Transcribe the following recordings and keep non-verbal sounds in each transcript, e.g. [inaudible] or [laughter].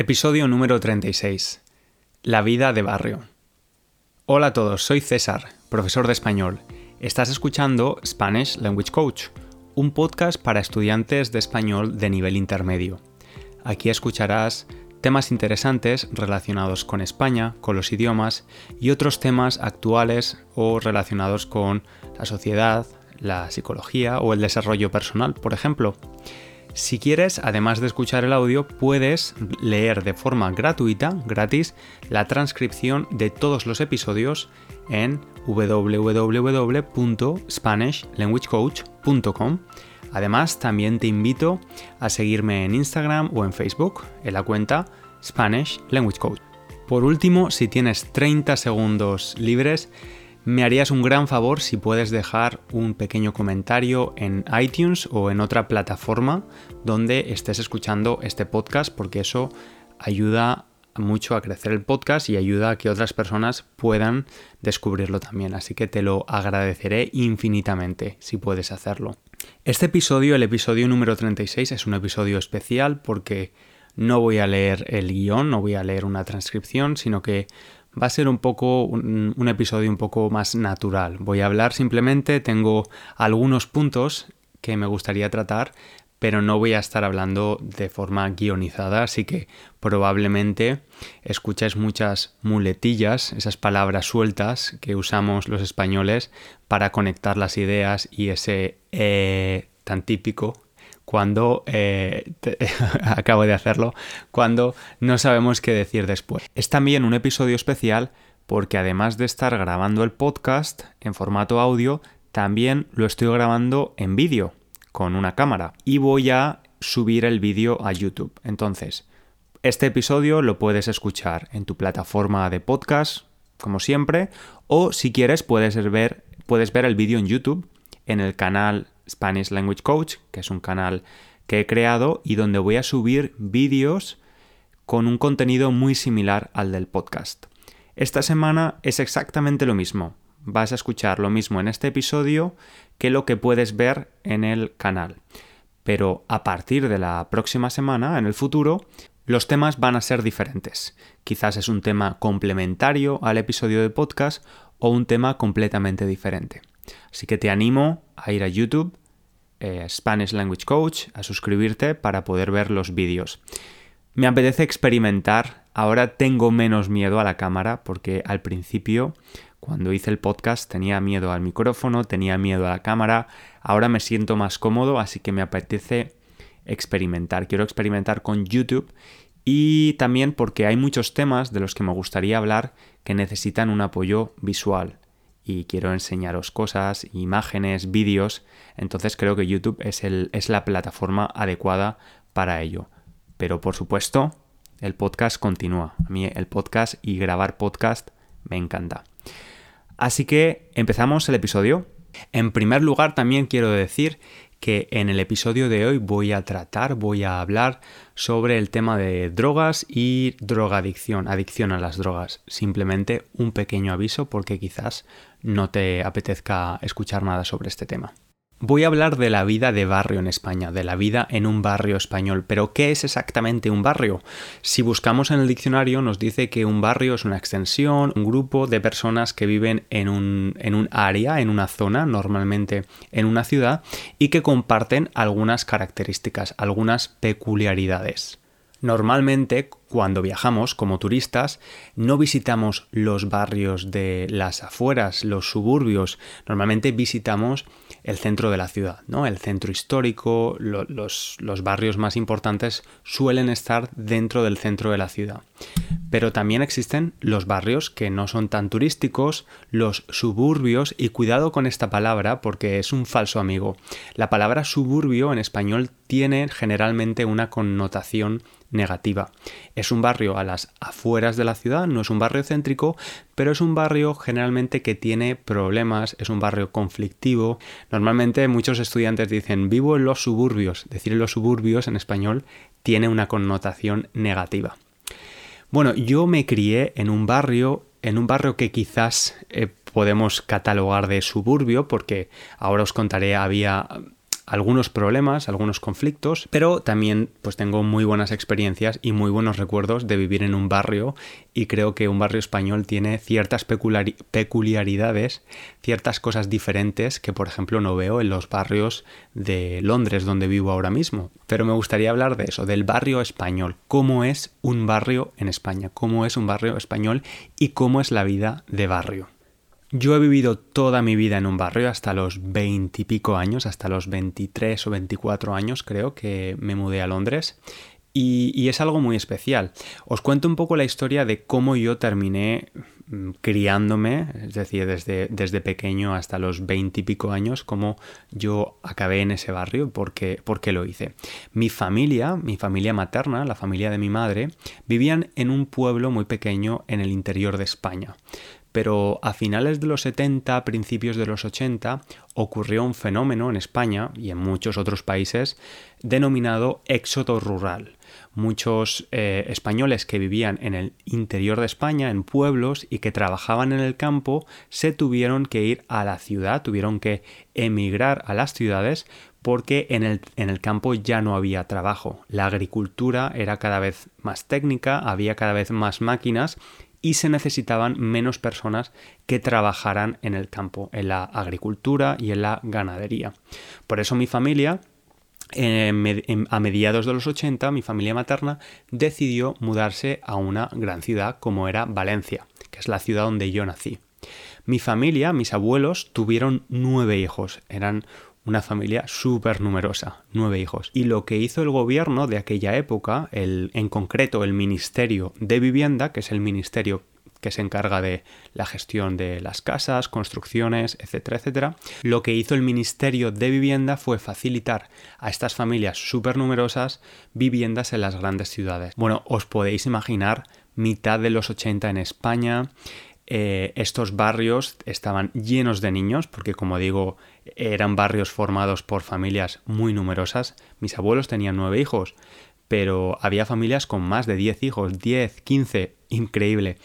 Episodio número 36. La vida de barrio. Hola a todos, soy César, profesor de español. Estás escuchando Spanish Language Coach, un podcast para estudiantes de español de nivel intermedio. Aquí escucharás temas interesantes relacionados con España, con los idiomas y otros temas actuales o relacionados con la sociedad, la psicología o el desarrollo personal, por ejemplo. Si quieres, además de escuchar el audio, puedes leer de forma gratuita, gratis, la transcripción de todos los episodios en www.spanishlanguagecoach.com. Además, también te invito a seguirme en Instagram o en Facebook en la cuenta Spanish Language Coach. Por último, si tienes 30 segundos libres, me harías un gran favor si puedes dejar un pequeño comentario en iTunes o en otra plataforma donde estés escuchando este podcast porque eso ayuda mucho a crecer el podcast y ayuda a que otras personas puedan descubrirlo también. Así que te lo agradeceré infinitamente si puedes hacerlo. Este episodio, el episodio número 36, es un episodio especial porque no voy a leer el guion, no voy a leer una transcripción, sino que va a ser un poco un, episodio un poco más natural. Voy a hablar simplemente, tengo algunos puntos que me gustaría tratar, pero no voy a estar hablando de forma guionizada, así que probablemente escucháis muchas muletillas, esas palabras sueltas que usamos los españoles para conectar las ideas y ese eh, tan típico cuando eh, [laughs] acabo de hacerlo, cuando no sabemos qué decir después. Es también un episodio especial porque además de estar grabando el podcast en formato audio, también lo estoy grabando en vídeo con una cámara y voy a subir el vídeo a YouTube. Entonces, este episodio lo puedes escuchar en tu plataforma de podcast, como siempre, o si quieres puedes ver, puedes ver el vídeo en YouTube en el canal Spanish Language Coach, que es un canal que he creado y donde voy a subir vídeos con un contenido muy similar al del podcast. Esta semana es exactamente lo mismo. Vas a escuchar lo mismo en este episodio que lo que puedes ver en el canal. Pero a partir de la próxima semana, en el futuro, los temas van a ser diferentes. Quizás es un tema complementario al episodio de podcast o un tema completamente diferente. Así que te animo a ir a YouTube, eh, Spanish Language Coach, a suscribirte para poder ver los vídeos. Me apetece experimentar, ahora tengo menos miedo a la cámara porque al principio, cuando hice el podcast, tenía miedo al micrófono, tenía miedo a la cámara, ahora me siento más cómodo, así que me apetece experimentar. Quiero experimentar con YouTube y también porque hay muchos temas de los que me gustaría hablar que necesitan un apoyo visual y quiero enseñaros cosas, imágenes, vídeos, entonces creo que YouTube es, el, es la plataforma adecuada para ello. Pero por supuesto, el podcast continúa. A mí el podcast y grabar podcast me encanta. Así que empezamos el episodio. En primer lugar, también quiero decir que en el episodio de hoy voy a tratar, voy a hablar sobre el tema de drogas y drogadicción, adicción a las drogas. Simplemente un pequeño aviso porque quizás no te apetezca escuchar nada sobre este tema. Voy a hablar de la vida de barrio en España, de la vida en un barrio español. Pero, ¿qué es exactamente un barrio? Si buscamos en el diccionario nos dice que un barrio es una extensión, un grupo de personas que viven en un, en un área, en una zona, normalmente en una ciudad, y que comparten algunas características, algunas peculiaridades. Normalmente, cuando viajamos como turistas, no visitamos los barrios de las afueras, los suburbios, normalmente visitamos el centro de la ciudad, ¿no? El centro histórico, los, barrios más importantes suelen estar dentro del centro de la ciudad. Pero también existen los barrios que no son tan turísticos, los suburbios, y cuidado con esta palabra porque es un falso amigo. La palabra suburbio en español tiene generalmente una connotación negativa. Es un barrio a las afueras de la ciudad, no es un barrio céntrico, pero es un barrio generalmente que tiene problemas, es un barrio conflictivo. Normalmente muchos estudiantes dicen vivo en los suburbios. Decir en los suburbios en español tiene una connotación negativa. Bueno, yo me crié en un barrio, en un barrio que quizás eh, podemos catalogar de suburbio, porque ahora os contaré, había algunos problemas, algunos conflictos, pero también pues tengo muy buenas experiencias y muy buenos recuerdos de vivir en un barrio y creo que un barrio español tiene ciertas peculiaridades, ciertas cosas diferentes que por ejemplo no veo en los barrios de Londres donde vivo ahora mismo. Pero me gustaría hablar de eso, del barrio español, cómo es un barrio en España, cómo es un barrio español y cómo es la vida de barrio. Yo he vivido toda mi vida en un barrio hasta los veintipico años, hasta los 23 o 24 años creo que me mudé a Londres y, es algo muy especial. Os cuento un poco la historia de cómo yo terminé mm, criándome, es decir, desde, desde pequeño hasta los veintipico años, cómo yo acabé en ese barrio, porque, porque lo hice. Mi familia, mi familia materna, la familia de mi madre, vivían en un pueblo muy pequeño en el interior de España pero a finales de los 70, principios de los 80, ocurrió un fenómeno en España y en muchos otros países denominado éxodo rural. Muchos eh, españoles que vivían en el interior de España, en pueblos y que trabajaban en el campo, se tuvieron que ir a la ciudad, tuvieron que emigrar a las ciudades porque en el, en el, campo ya no había trabajo. La agricultura era cada vez más técnica, había cada vez más máquinas y se necesitaban menos personas que trabajaran en el campo, en la agricultura y en la ganadería. Por eso mi familia, a mediados de los 80, mi familia materna decidió mudarse a una gran ciudad como era Valencia, que es la ciudad donde yo nací. Mi familia, mis abuelos, tuvieron nueve hijos, eran una familia súper numerosa, nueve hijos. Y lo que hizo el gobierno de aquella época, el, en concreto el Ministerio de Vivienda, que es el ministerio que se encarga de la gestión de las casas, construcciones, etcétera, etcétera. Lo que hizo el Ministerio de Vivienda fue facilitar a estas familias súper numerosas viviendas en las grandes ciudades. Bueno, os podéis imaginar mitad de los 80 en España, eh, estos barrios estaban llenos de niños, porque como digo, eran barrios formados por familias muy numerosas. Mis abuelos tenían nueve hijos, pero había familias con más de diez hijos, diez, quince, increíble.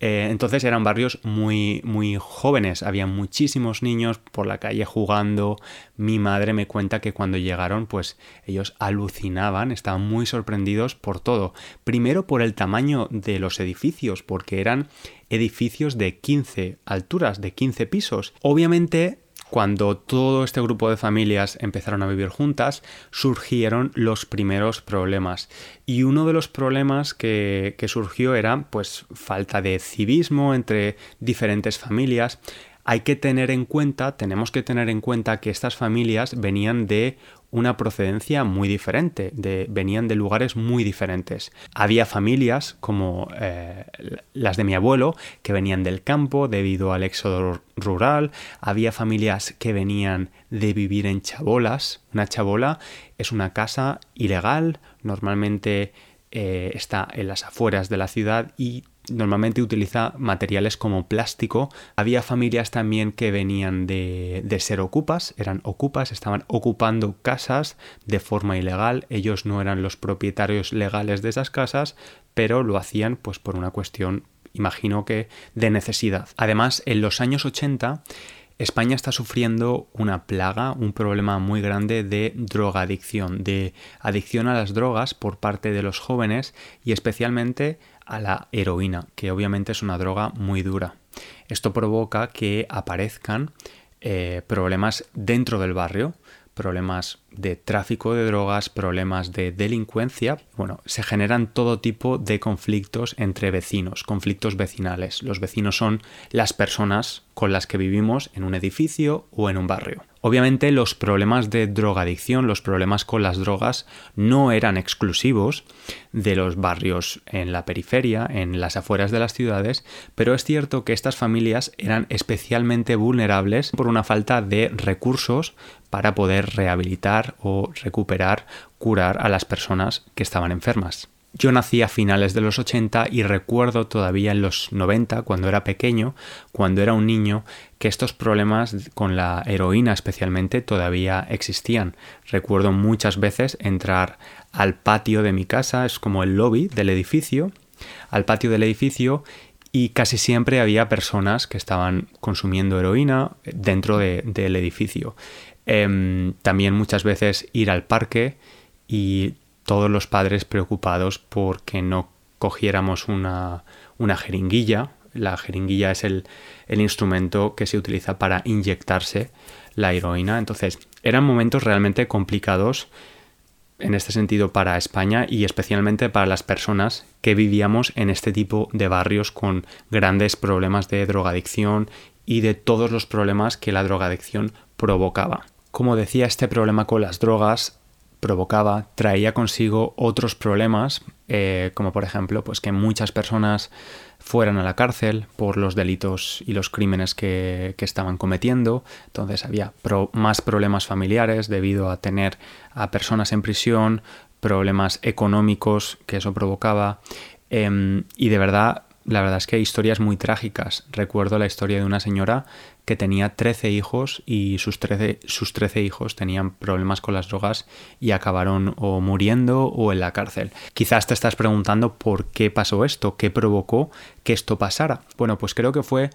Eh, entonces eran barrios muy, muy jóvenes, había muchísimos niños por la calle jugando. Mi madre me cuenta que cuando llegaron, pues ellos alucinaban, estaban muy sorprendidos por todo. Primero por el tamaño de los edificios, porque eran edificios de 15 alturas, de 15 pisos. Obviamente cuando todo este grupo de familias empezaron a vivir juntas, surgieron los primeros problemas. Y uno de los problemas que, surgió era pues falta de civismo entre diferentes familias. Hay que tener en cuenta, tenemos que tener en cuenta que estas familias venían de una procedencia muy diferente, venían de lugares muy diferentes. Había familias como eh, las de mi abuelo que venían del campo debido al éxodo rural, había familias que venían de vivir en chabolas. Una chabola es una casa ilegal, normalmente eh, está en las afueras de la ciudad y normalmente utiliza materiales como plástico. Había familias también que venían de, de, ser ocupas, eran ocupas, estaban ocupando casas de forma ilegal. Ellos no eran los propietarios legales de esas casas, pero lo hacían pues por una cuestión, imagino que, de necesidad. Además, en los años 80 España está sufriendo una plaga, un problema muy grande de drogadicción, de adicción a las drogas por parte de los jóvenes y especialmente a la heroína, que obviamente es una droga muy dura. Esto provoca que aparezcan eh, problemas dentro del barrio, problemas de tráfico de drogas, problemas de delincuencia. Bueno, se generan todo tipo de conflictos entre vecinos, conflictos vecinales. Los vecinos son las personas con las que vivimos en un edificio o en un barrio. Obviamente los problemas de drogadicción, los problemas con las drogas no eran exclusivos de los barrios en la periferia, en las afueras de las ciudades, pero es cierto que estas familias eran especialmente vulnerables por una falta de recursos para poder rehabilitar o recuperar, curar a las personas que estaban enfermas. Yo nací a finales de los 80 y recuerdo todavía en los 90, cuando era pequeño, cuando era un niño, que estos problemas con la heroína especialmente todavía existían. Recuerdo muchas veces entrar al patio de mi casa, es como el lobby del edificio, al patio del edificio y casi siempre había personas que estaban consumiendo heroína dentro del edificio. Em, también muchas veces ir al parque y todos los padres preocupados porque no cogiéramos una, una jeringuilla. La jeringuilla es el, el instrumento que se utiliza para inyectarse la heroína. Entonces, eran momentos realmente complicados en este sentido para España y especialmente para las personas que vivíamos en este tipo de barrios con grandes problemas de drogadicción y de todos los problemas que la drogadicción provocaba. Como decía, este problema con las drogas provocaba, traía consigo otros problemas, eh, como por ejemplo, pues que muchas personas fueran a la cárcel por los delitos y los crímenes que, estaban cometiendo. Entonces había más problemas familiares debido a tener a personas en prisión, problemas económicos que eso provocaba. Em, y de verdad la verdad es que hay historias muy trágicas. Recuerdo la historia de una señora que tenía 13 hijos y sus 13, sus 13 hijos tenían problemas con las drogas y acabaron o muriendo o en la cárcel. Quizás te estás preguntando por qué pasó esto, qué provocó que esto pasara. Bueno, pues creo que fue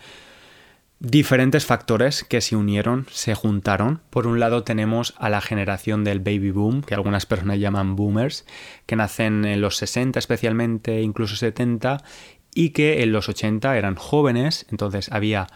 diferentes factores que se unieron, se juntaron. Por un lado tenemos a la generación del baby boom, que algunas personas llaman boomers, que nacen en los 60 especialmente, incluso 70, y que en los 80 eran jóvenes, entonces había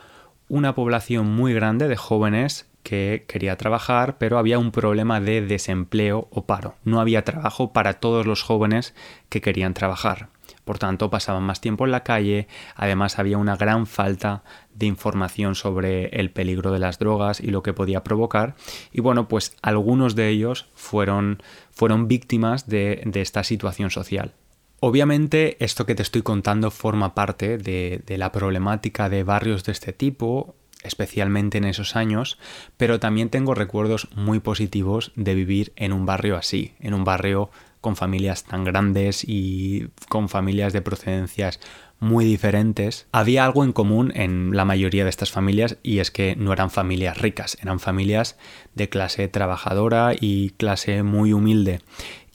una población muy grande de jóvenes que quería trabajar, pero había un problema de desempleo o paro. No había trabajo para todos los jóvenes que querían trabajar. Por tanto, pasaban más tiempo en la calle, además había una gran falta de información sobre el peligro de las drogas y lo que podía provocar. Y bueno, pues algunos de ellos fueron, fueron víctimas de, de esta situación social. Obviamente esto que te estoy contando forma parte de, la problemática de barrios de este tipo, especialmente en esos años, pero también tengo recuerdos muy positivos de vivir en un barrio así, en un barrio con familias tan grandes y con familias de procedencias muy diferentes. Había algo en común en la mayoría de estas familias y es que no eran familias ricas, eran familias de clase trabajadora y clase muy humilde.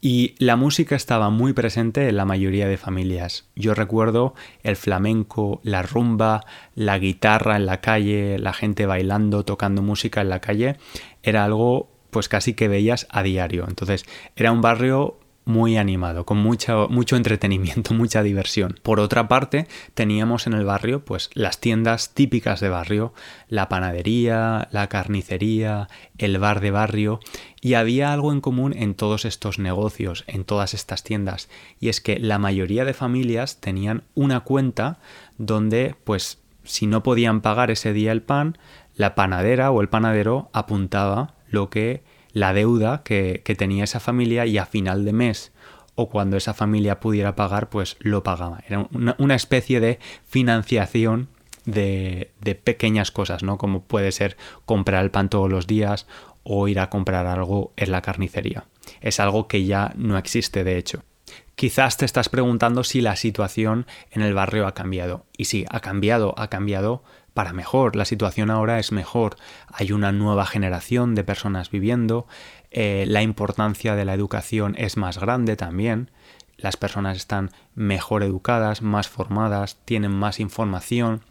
Y la música estaba muy presente en la mayoría de familias. Yo recuerdo el flamenco, la rumba, la guitarra en la calle, la gente bailando, tocando música en la calle. Era algo pues casi que veías a diario. Entonces era un barrio muy animado, con mucho, mucho entretenimiento, [laughs] mucha diversión. Por otra parte, teníamos en el barrio pues las tiendas típicas de barrio, la panadería, la carnicería, el bar de barrio, y había algo en común en todos estos negocios, en todas estas tiendas, y es que la mayoría de familias tenían una cuenta donde pues si no podían pagar ese día el pan, la panadera o el panadero apuntaba lo que la deuda que, tenía esa familia y a final de mes o cuando esa familia pudiera pagar, pues lo pagaba. Era una, especie de financiación de, de, pequeñas cosas, ¿no? Como puede ser comprar el pan todos los días o ir a comprar algo en la carnicería. Es algo que ya no existe, de hecho. Quizás te estás preguntando si la situación en el barrio ha cambiado. Y sí, ha cambiado, ha cambiado, para mejor. La situación ahora es mejor. Hay una nueva generación de personas viviendo. Eh, la importancia de la educación es más grande también. Las personas están mejor educadas, más formadas, tienen más información.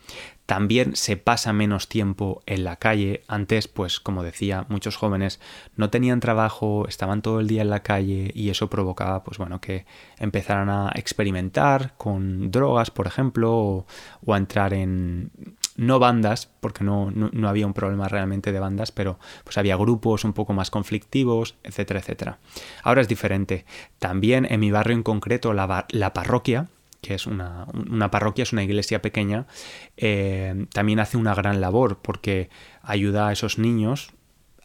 También se pasa menos tiempo en la calle. Antes, pues como decía, muchos jóvenes no tenían trabajo, estaban todo el día en la calle y eso provocaba, pues bueno, que empezaran a experimentar con drogas, por ejemplo, o, a entrar en no bandas, porque no, no, había un problema realmente de bandas, pero pues había grupos un poco más conflictivos, etcétera, etcétera. Ahora es diferente. También en mi barrio en concreto, la, la parroquia, que es una, una, parroquia, es una iglesia pequeña, eh, también hace una gran labor porque ayuda a esos niños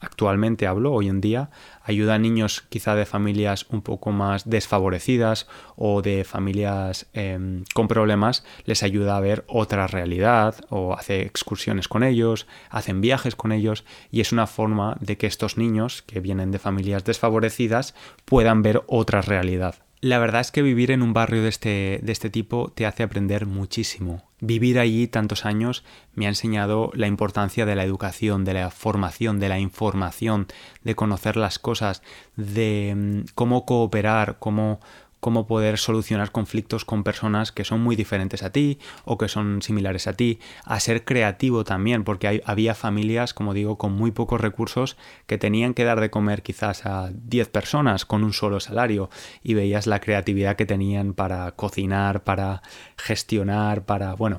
actualmente hablo, hoy en día, ayuda a niños quizá de familias un poco más desfavorecidas o de familias em, con problemas, les ayuda a ver otra realidad o hace excursiones con ellos, hacen viajes con ellos y es una forma de que estos niños que vienen de familias desfavorecidas puedan ver otra realidad. La verdad es que vivir en un barrio de este, de este tipo te hace aprender muchísimo. Vivir allí tantos años me ha enseñado la importancia de la educación, de la formación, de la información, de conocer las cosas, de mm, cómo cooperar, cómo, cómo poder solucionar conflictos con personas que son muy diferentes a ti o que son similares a ti, a ser creativo también, porque había familias, como digo, con muy pocos recursos que tenían que dar de comer quizás a 10 personas con un solo salario y veías la creatividad que tenían para cocinar, para gestionar, para, bueno,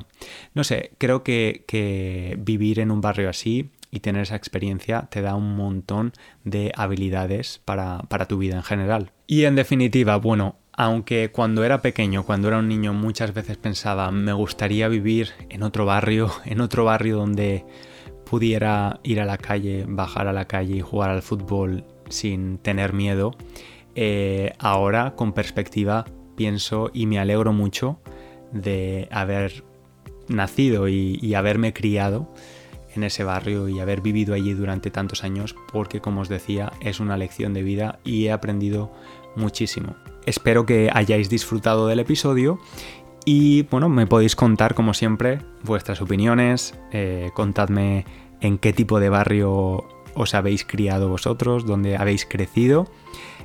no sé, creo que, que vivir en un barrio así y tener esa experiencia te da un montón de habilidades para, para tu vida en general. Y en definitiva, bueno, aunque cuando era pequeño, cuando era un niño, muchas veces pensaba, me gustaría vivir en otro barrio, [laughs] en otro barrio donde pudiera ir a la calle, bajar a la calle y jugar al fútbol sin tener miedo, eh, ahora con perspectiva pienso y me alegro mucho de haber nacido y, y haberme criado en ese barrio y haber vivido allí durante tantos años porque como os decía es una lección de vida y he aprendido muchísimo. Espero que hayáis disfrutado del episodio y bueno, me podéis contar como siempre vuestras opiniones, eh, contadme en qué tipo de barrio os habéis criado vosotros, dónde habéis crecido.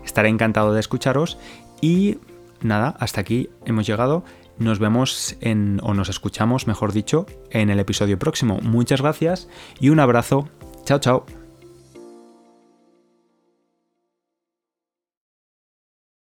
Estaré encantado de escucharos y nada, hasta aquí hemos llegado. Nos vemos en, o nos escuchamos, mejor dicho, en el episodio próximo. Muchas gracias y un abrazo. Chao, chao.